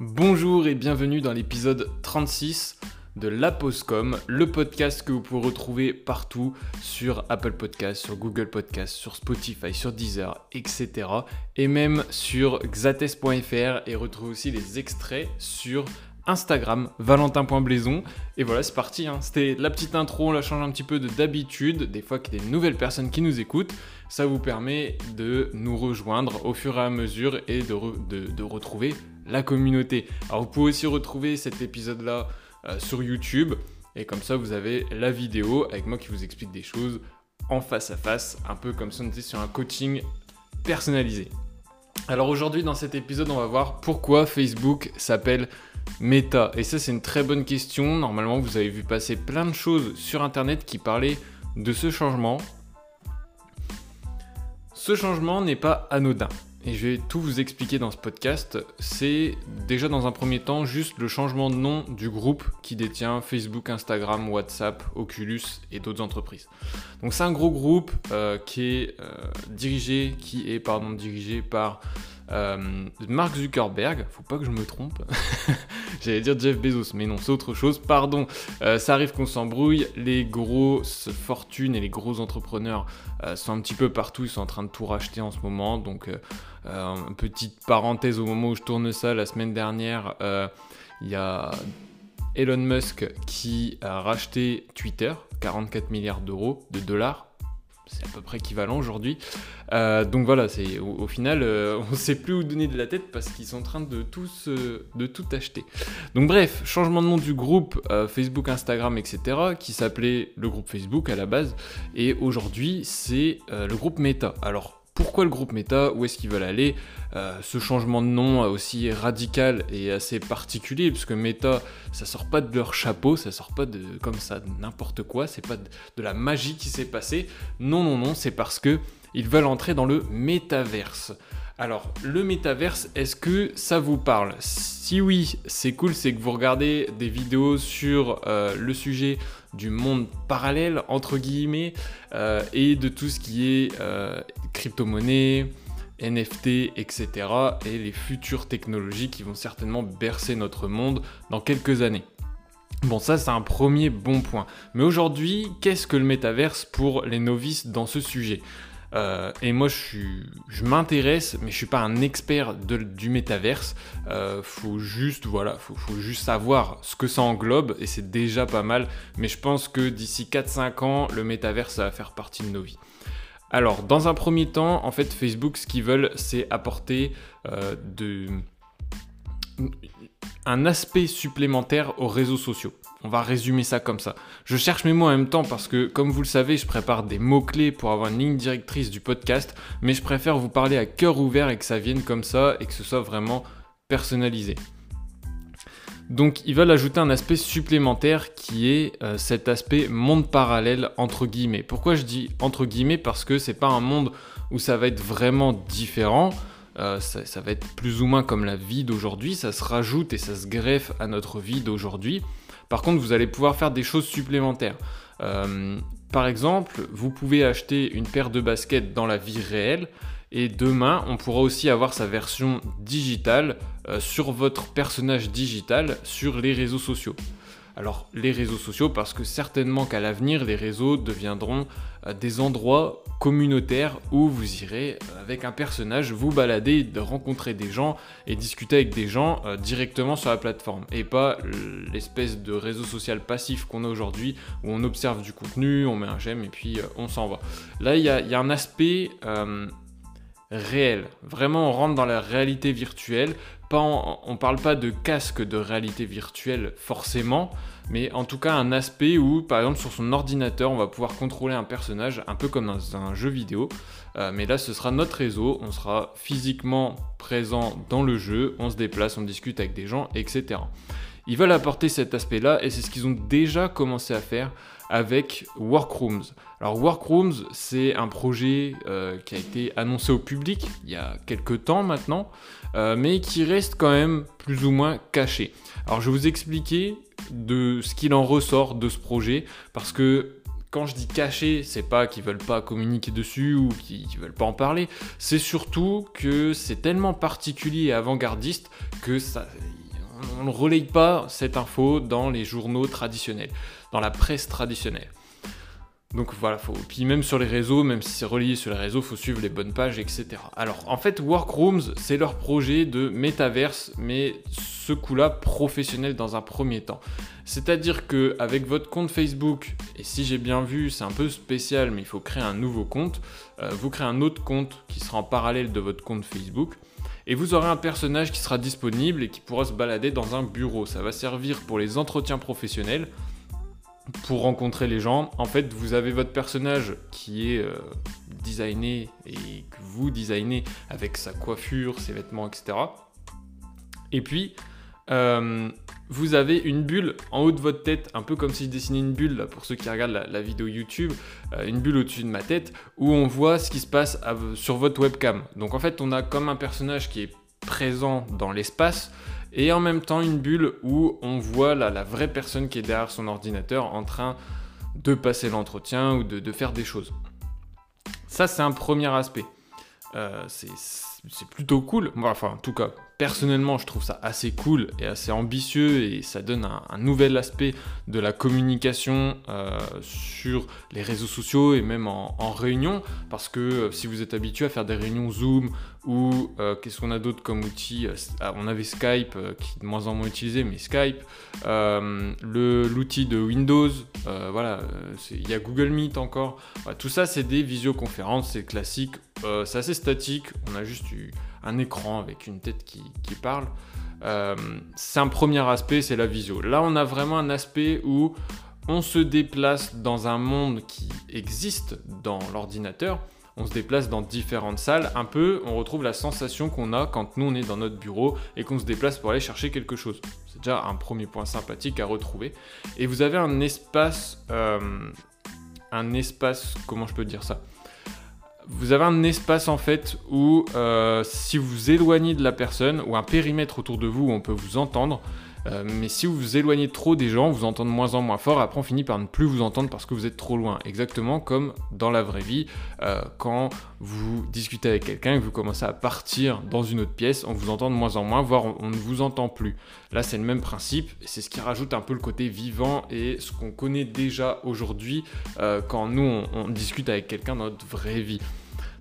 Bonjour et bienvenue dans l'épisode 36 de La Poscom, le podcast que vous pouvez retrouver partout sur Apple Podcasts, sur Google Podcasts, sur Spotify, sur Deezer, etc. Et même sur xates.fr et retrouver aussi les extraits sur Instagram, valentin.blaison. Et voilà, c'est parti. hein. C'était la petite intro, on la change un petit peu de d'habitude. Des fois qu'il y a des nouvelles personnes qui nous écoutent, ça vous permet de nous rejoindre au fur et à mesure et de retrouver la communauté. Alors vous pouvez aussi retrouver cet épisode-là euh, sur YouTube. Et comme ça, vous avez la vidéo avec moi qui vous explique des choses en face à face, un peu comme si on était sur un coaching personnalisé. Alors aujourd'hui, dans cet épisode, on va voir pourquoi Facebook s'appelle Meta. Et ça, c'est une très bonne question. Normalement, vous avez vu passer plein de choses sur Internet qui parlaient de ce changement. Ce changement n'est pas anodin. Et je vais tout vous expliquer dans ce podcast. C'est déjà dans un premier temps juste le changement de nom du groupe qui détient Facebook, Instagram, WhatsApp, Oculus et d'autres entreprises. Donc c'est un gros groupe euh, qui est euh, dirigé, qui est pardon dirigé par euh, Mark Zuckerberg. Faut pas que je me trompe. J'allais dire Jeff Bezos, mais non, c'est autre chose. Pardon. Euh, ça arrive qu'on s'embrouille. Les grosses fortunes et les gros entrepreneurs euh, sont un petit peu partout. Ils sont en train de tout racheter en ce moment. Donc petite parenthèse au moment où je tourne ça, la semaine dernière, il y a Elon Musk qui a racheté Twitter, 44 milliards d'euros, de dollars. C'est à peu près équivalent aujourd'hui. Euh, donc voilà, c'est au, final, euh, on ne sait plus où donner de la tête parce qu'ils sont en train de tout, se- de tout acheter. Donc bref, changement de nom du groupe euh, Facebook, Instagram, etc., qui s'appelait le groupe Facebook à la base, et aujourd'hui c'est euh, le groupe Meta. Alors pourquoi le groupe Meta Où est-ce qu'ils veulent aller Euh, Ce changement de nom aussi radical et assez particulier, parce que Meta, ça sort pas de leur chapeau, ça sort pas de comme ça n'importe quoi, c'est pas de, de la magie qui s'est passée. Non, non, non, c'est parce que ils veulent entrer dans le métaverse. Alors, le métaverse, est-ce que ça vous parle? Si oui, c'est cool, c'est que vous regardez des vidéos sur euh, le sujet du monde parallèle, entre guillemets, euh, et de tout ce qui est euh, crypto-monnaie, NFT, etc. et les futures technologies qui vont certainement bercer notre monde dans quelques années. Bon, ça c'est un premier bon point. Mais aujourd'hui, qu'est-ce que le métaverse pour les novices dans ce sujet? Euh, et moi, je, suis, je m'intéresse, mais je suis pas un expert du métaverse. Euh, faut juste, voilà, faut, juste savoir ce que ça englobe, et c'est déjà pas mal. Mais je pense que d'ici 4-5 ans, le métaverse va faire partie de nos vies. Alors, dans un premier temps, en fait, Facebook, ce qu'ils veulent, c'est apporter euh, de... un aspect supplémentaire aux réseaux sociaux. On va résumer ça comme ça. Je cherche mes mots en même temps parce que, comme vous le savez, je prépare des mots-clés pour avoir une ligne directrice du podcast, mais je préfère vous parler à cœur ouvert et que ça vienne comme ça et que ce soit vraiment personnalisé. Donc ils veulent ajouter un aspect supplémentaire qui est euh, cet aspect monde parallèle entre guillemets. Pourquoi je dis entre guillemets? Parce que c'est pas un monde où ça va être vraiment différent. Euh, ça, ça va être plus ou moins comme la vie d'aujourd'hui, ça se rajoute et ça se greffe à notre vie d'aujourd'hui. Par contre, vous allez pouvoir faire des choses supplémentaires. Euh, par exemple, vous pouvez acheter une paire de baskets dans la vie réelle et demain, on pourra aussi avoir sa version digitale euh, sur votre personnage digital sur les réseaux sociaux. Alors, les réseaux sociaux, parce que certainement qu'à l'avenir, les réseaux deviendront euh, des endroits communautaires où vous irez euh, avec un personnage vous balader, de rencontrer des gens et discuter avec des gens euh, directement sur la plateforme. Et pas l'espèce de réseau social passif qu'on a aujourd'hui où on observe du contenu, on met un j'aime et puis on s'en va. Là, il y, a- un aspect réel. Vraiment, on rentre dans la réalité virtuelle. Pas on parle pas de casque de réalité virtuelle forcément, mais en tout cas un aspect où, par exemple, sur son ordinateur, on va pouvoir contrôler un personnage un peu comme dans un jeu vidéo. Euh, mais là, ce sera notre réseau, on sera physiquement présent dans le jeu, on se déplace, on discute avec des gens, etc. Ils veulent apporter cet aspect-là et c'est ce qu'ils ont déjà commencé à faire avec Workrooms. Alors Workrooms, c'est un projet euh, qui a été annoncé au public il y a quelques temps maintenant, euh, mais qui reste quand même plus ou moins caché. Alors je vais vous expliquer de ce qu'il en ressort de ce projet, parce que quand je dis caché, c'est pas qu'ils veulent pas communiquer dessus ou qu'ils veulent pas en parler, c'est surtout que c'est tellement particulier et avant-gardiste que ça, on ne relaye pas cette info dans les journaux traditionnels, la presse traditionnelle. Donc voilà, faut... puis même sur les réseaux, même si c'est relié sur les réseaux, faut suivre les bonnes pages, etc. Alors en fait, Workrooms, c'est leur projet de métaverse, mais ce coup-là professionnel dans un premier temps. C'est-à-dire que avec votre compte Facebook, et si j'ai bien vu, c'est un peu spécial, mais il faut créer un nouveau compte, euh, vous créez un autre compte qui sera en parallèle de votre compte Facebook. Et vous aurez un personnage qui sera disponible et qui pourra se balader dans un bureau. Ça va servir pour les entretiens professionnels pour rencontrer les gens. En fait, vous avez votre personnage qui est euh, designé et que vous designez avec sa coiffure, ses vêtements, etc. Et puis, euh, vous avez une bulle en haut de votre tête, un peu comme si je dessinais une bulle, pour ceux qui regardent la, vidéo YouTube, euh, une bulle au-dessus de ma tête, où on voit ce qui se passe sur votre webcam. Donc en fait, on a comme un personnage qui est présent dans l'espace, et en même temps une bulle où on voit la, vraie personne qui est derrière son ordinateur en train de passer l'entretien ou de, faire des choses. Ça, c'est un premier aspect. Euh, c'est plutôt cool. enfin, en tout cas, personnellement, je trouve ça assez cool et assez ambitieux et ça donne un, nouvel aspect de la communication euh, sur les réseaux sociaux et même en, réunion. Parce que euh, si vous êtes habitué à faire des réunions Zoom ou euh, qu'est-ce qu'on a d'autre comme outil ah, On avait Skype qui est de moins en moins utilisé, mais Skype, l'outil de Windows, il y a Google Meet encore. tout ça, c'est des visioconférences, c'est classique, c'est assez statique. On a juste eu un écran avec une tête qui, parle. Euh, c'est un premier aspect, c'est la visio. Là, on a vraiment un aspect où on se déplace dans un monde qui existe dans l'ordinateur. On se déplace dans différentes salles. Un peu, on retrouve la sensation qu'on a quand nous on est dans notre bureau et qu'on se déplace pour aller chercher quelque chose. C'est déjà un premier point sympathique à retrouver. Et vous avez un espace, euh, un espace, comment je peux dire ça? Vous avez un espace en fait où euh, si vous vous éloignez de la personne ou un périmètre autour de vous où on peut vous entendre, euh, mais si vous vous éloignez trop des gens, vous entendez de moins en moins fort, après on finit par ne plus vous entendre parce que vous êtes trop loin. Exactement comme dans la vraie vie, euh, quand vous discutez avec quelqu'un et que vous commencez à partir dans une autre pièce, on vous entend de moins en moins, voire on, ne vous entend plus. Là c'est le même principe, c'est ce qui rajoute un peu le côté vivant et ce qu'on connaît déjà aujourd'hui quand nous on discute avec quelqu'un dans notre vraie vie.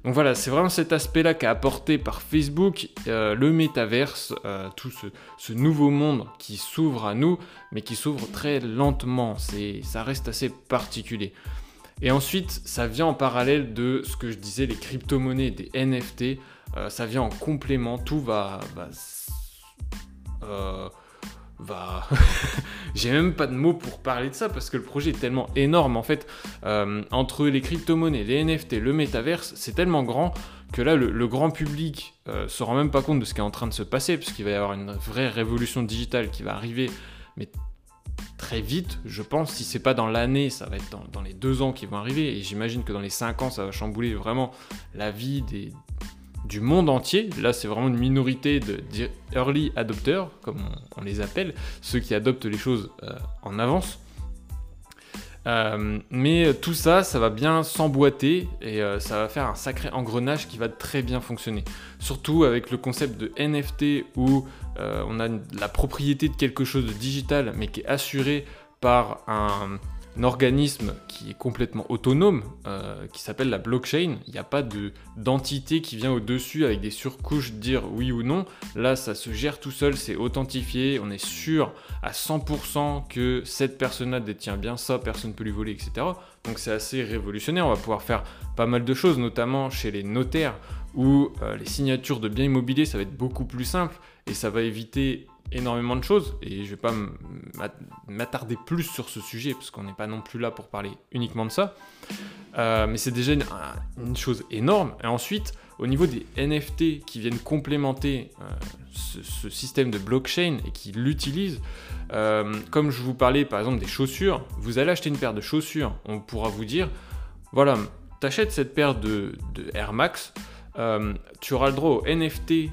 Donc voilà, c'est vraiment cet aspect-là qu'a apporté par Facebook euh, le métaverse, euh, tout ce, nouveau monde qui s'ouvre à nous, mais qui s'ouvre très lentement. Ça reste assez particulier. Et ensuite, ça vient en parallèle de ce que je disais, les crypto-monnaies, des NFT. Euh, ça vient en complément. Tout va va. J'ai même pas de mots pour parler de ça parce que le projet est tellement énorme en fait. Euh, entre les crypto-monnaies, les NFT, le métaverse, c'est tellement grand que là, le, grand public euh, se rend même pas compte de ce qui est en train de se passer parce qu'il va y avoir une vraie révolution digitale qui va arriver, mais très vite, je pense. Si c'est pas dans l'année, ça va être dans, dans les deux ans qui vont arriver. Et j'imagine que dans les cinq ans, ça va chambouler vraiment la vie des, du monde entier. Là, c'est vraiment une minorité de, early adopters, comme on, les appelle, ceux qui adoptent les choses euh, en avance. Euh, mais tout ça, ça va bien s'emboîter et euh, ça va faire un sacré engrenage qui va très bien fonctionner. Surtout avec le concept de NFT où on a la propriété de quelque chose de digital mais qui est assuré par un, un organisme qui est complètement autonome, euh, qui s'appelle la blockchain. Il n'y a pas d'entité qui vient au-dessus avec des surcouches dire oui ou non. Là, ça se gère tout seul, c'est authentifié, on est sûr à 100% que cette personne-là détient bien ça, personne ne peut lui voler, etc. Donc c'est assez révolutionnaire, on va pouvoir faire pas mal de choses, notamment chez les notaires, où euh, les signatures de biens immobiliers, ça va être beaucoup plus simple, et ça va éviter énormément de choses et je vais pas m'attarder plus sur ce sujet parce qu'on n'est pas non plus là pour parler uniquement de ça. Euh, mais c'est déjà une, chose énorme. Et ensuite, au niveau des NFT qui viennent complémenter euh, ce, système de blockchain et qui l'utilisent, euh, comme je vous parlais par exemple des chaussures, vous allez acheter une paire de chaussures, on pourra vous dire, voilà, t'achètes cette paire de, de Air Max, tu auras le droit au NFT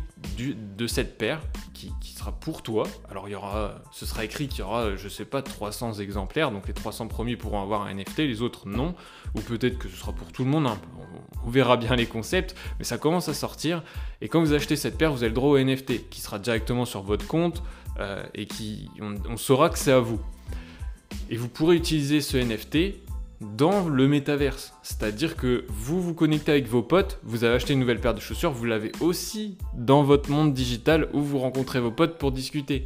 de cette paire qui, sera pour toi. Alors il y aura, ce sera écrit qu'il y aura, je sais pas, 300 exemplaires, donc les 300 premiers pourront avoir un NFT, les autres non, ou peut-être que ce sera pour tout le monde, hein. on verra bien les concepts, mais ça commence à sortir. Et quand vous achetez cette paire, vous avez le droit au NFT qui sera directement sur votre compte euh, et qui on, saura que c'est à vous. Et vous pourrez utiliser ce NFT dans le métaverse. C'est-à-dire que vous vous connectez avec vos potes, vous avez acheté une nouvelle paire de chaussures, vous l'avez aussi dans votre monde digital où vous rencontrez vos potes pour discuter.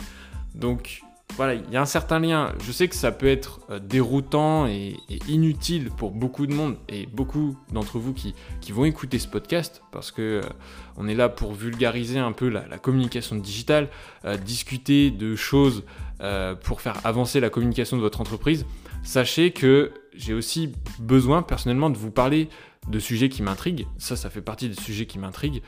Donc voilà, il y a un certain lien. Je sais que ça peut être euh, déroutant et, inutile pour beaucoup de monde et beaucoup d'entre vous qui, vont écouter ce podcast parce que euh, on est là pour vulgariser un peu la, communication digitale, euh, discuter de choses pour faire avancer la communication de votre entreprise. Sachez que j'ai aussi besoin personnellement de vous parler de sujets qui m'intriguent. Ça, ça fait partie des sujets qui m'intriguent.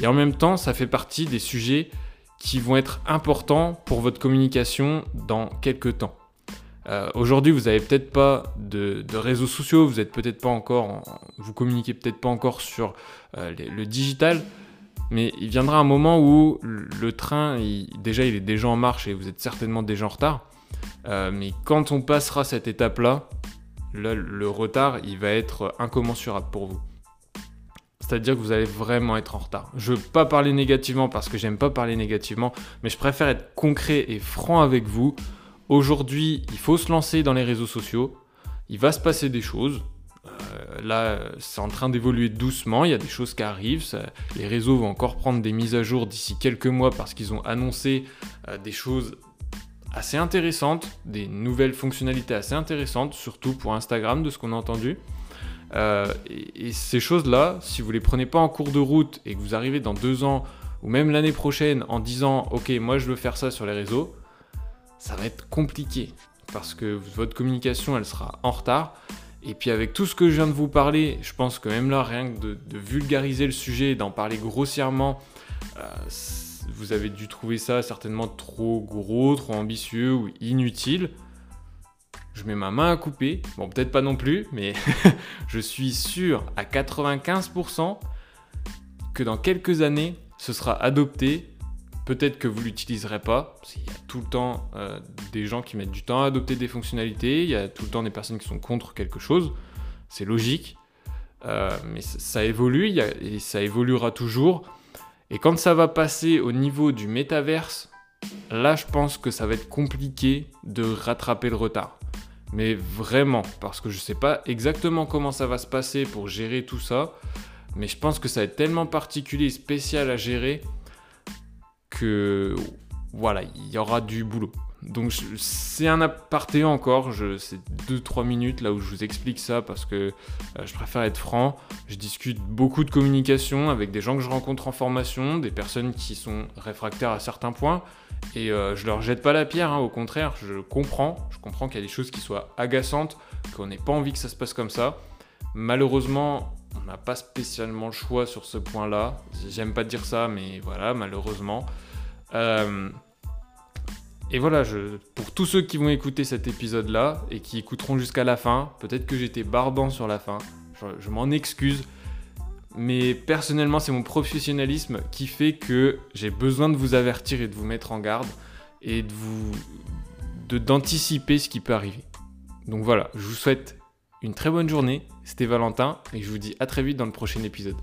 Et en même temps, ça fait partie des sujets qui vont être importants pour votre communication dans quelques temps. Euh, aujourd'hui, vous n'avez peut-être pas de, réseaux sociaux, vous êtes peut-être pas encore, vous communiquez peut-être pas encore sur euh, le digital, mais il viendra un moment où le train, déjà, il est déjà en marche et vous êtes certainement déjà en retard. Euh, mais quand on passera cette étape-là, le retard, il va être incommensurable pour vous c'est-à-dire que vous allez vraiment être en retard. Je veux pas parler négativement parce que j'aime pas parler négativement, mais je préfère être concret et franc avec vous. Aujourd'hui, il faut se lancer dans les réseaux sociaux. Il va se passer des choses. Euh, là, c'est en train d'évoluer doucement. Il y a des choses qui arrivent. les réseaux vont encore prendre des mises à jour d'ici quelques mois parce qu'ils ont annoncé euh, des choses assez intéressantes, des nouvelles fonctionnalités assez intéressantes, surtout pour Instagram, de ce qu'on a entendu. Euh, et, ces choses-là, si vous les prenez pas en cours de route et que vous arrivez dans deux ans ou même l'année prochaine en disant ok moi je veux faire ça sur les réseaux, ça va être compliqué parce que votre communication elle sera en retard. Et puis avec tout ce que je viens de vous parler, je pense que même là rien que de, vulgariser le sujet, d'en parler grossièrement, euh, vous avez dû trouver ça certainement trop gros, trop ambitieux ou inutile. Je mets ma main à couper, bon peut-être pas non plus, mais je suis sûr à 95% que dans quelques années, ce sera adopté. Peut-être que vous l'utiliserez pas, Il y a tout le temps euh, des gens qui mettent du temps à adopter des fonctionnalités, il y a tout le temps des personnes qui sont contre quelque chose, c'est logique, euh, mais ça, évolue. Et ça évoluera toujours. Et quand ça va passer au niveau du métaverse, là je pense que ça va être compliqué de rattraper le retard. Mais vraiment, parce que je ne sais pas exactement comment ça va se passer pour gérer tout ça. Mais je pense que ça va être tellement particulier et spécial à gérer que voilà, il y aura du boulot. Donc c'est un aparté encore, c'est 2-3 minutes là où je vous explique ça parce que euh, je préfère être franc. Je discute beaucoup de communication avec des gens que je rencontre en formation, des personnes qui sont réfractaires à certains points. Et euh, je leur jette pas la pierre, hein, au contraire, je comprends. Je comprends qu'il y a des choses qui soient agaçantes, qu'on n'ait pas envie que ça se passe comme ça. Malheureusement, on n'a pas spécialement le choix sur ce point-là. J'aime pas dire ça, mais voilà, malheureusement. Euh, et voilà, pour tous ceux qui vont écouter cet épisode-là et qui écouteront jusqu'à la fin, peut-être que j'étais barbant sur la fin, je, m'en excuse. Mais personnellement, c'est mon professionnalisme qui fait que j'ai besoin de vous avertir et de vous mettre en garde et de vous d'anticiper ce qui peut arriver. Donc voilà, je vous souhaite une très bonne journée. C'était Valentin et je vous dis à très vite dans le prochain épisode.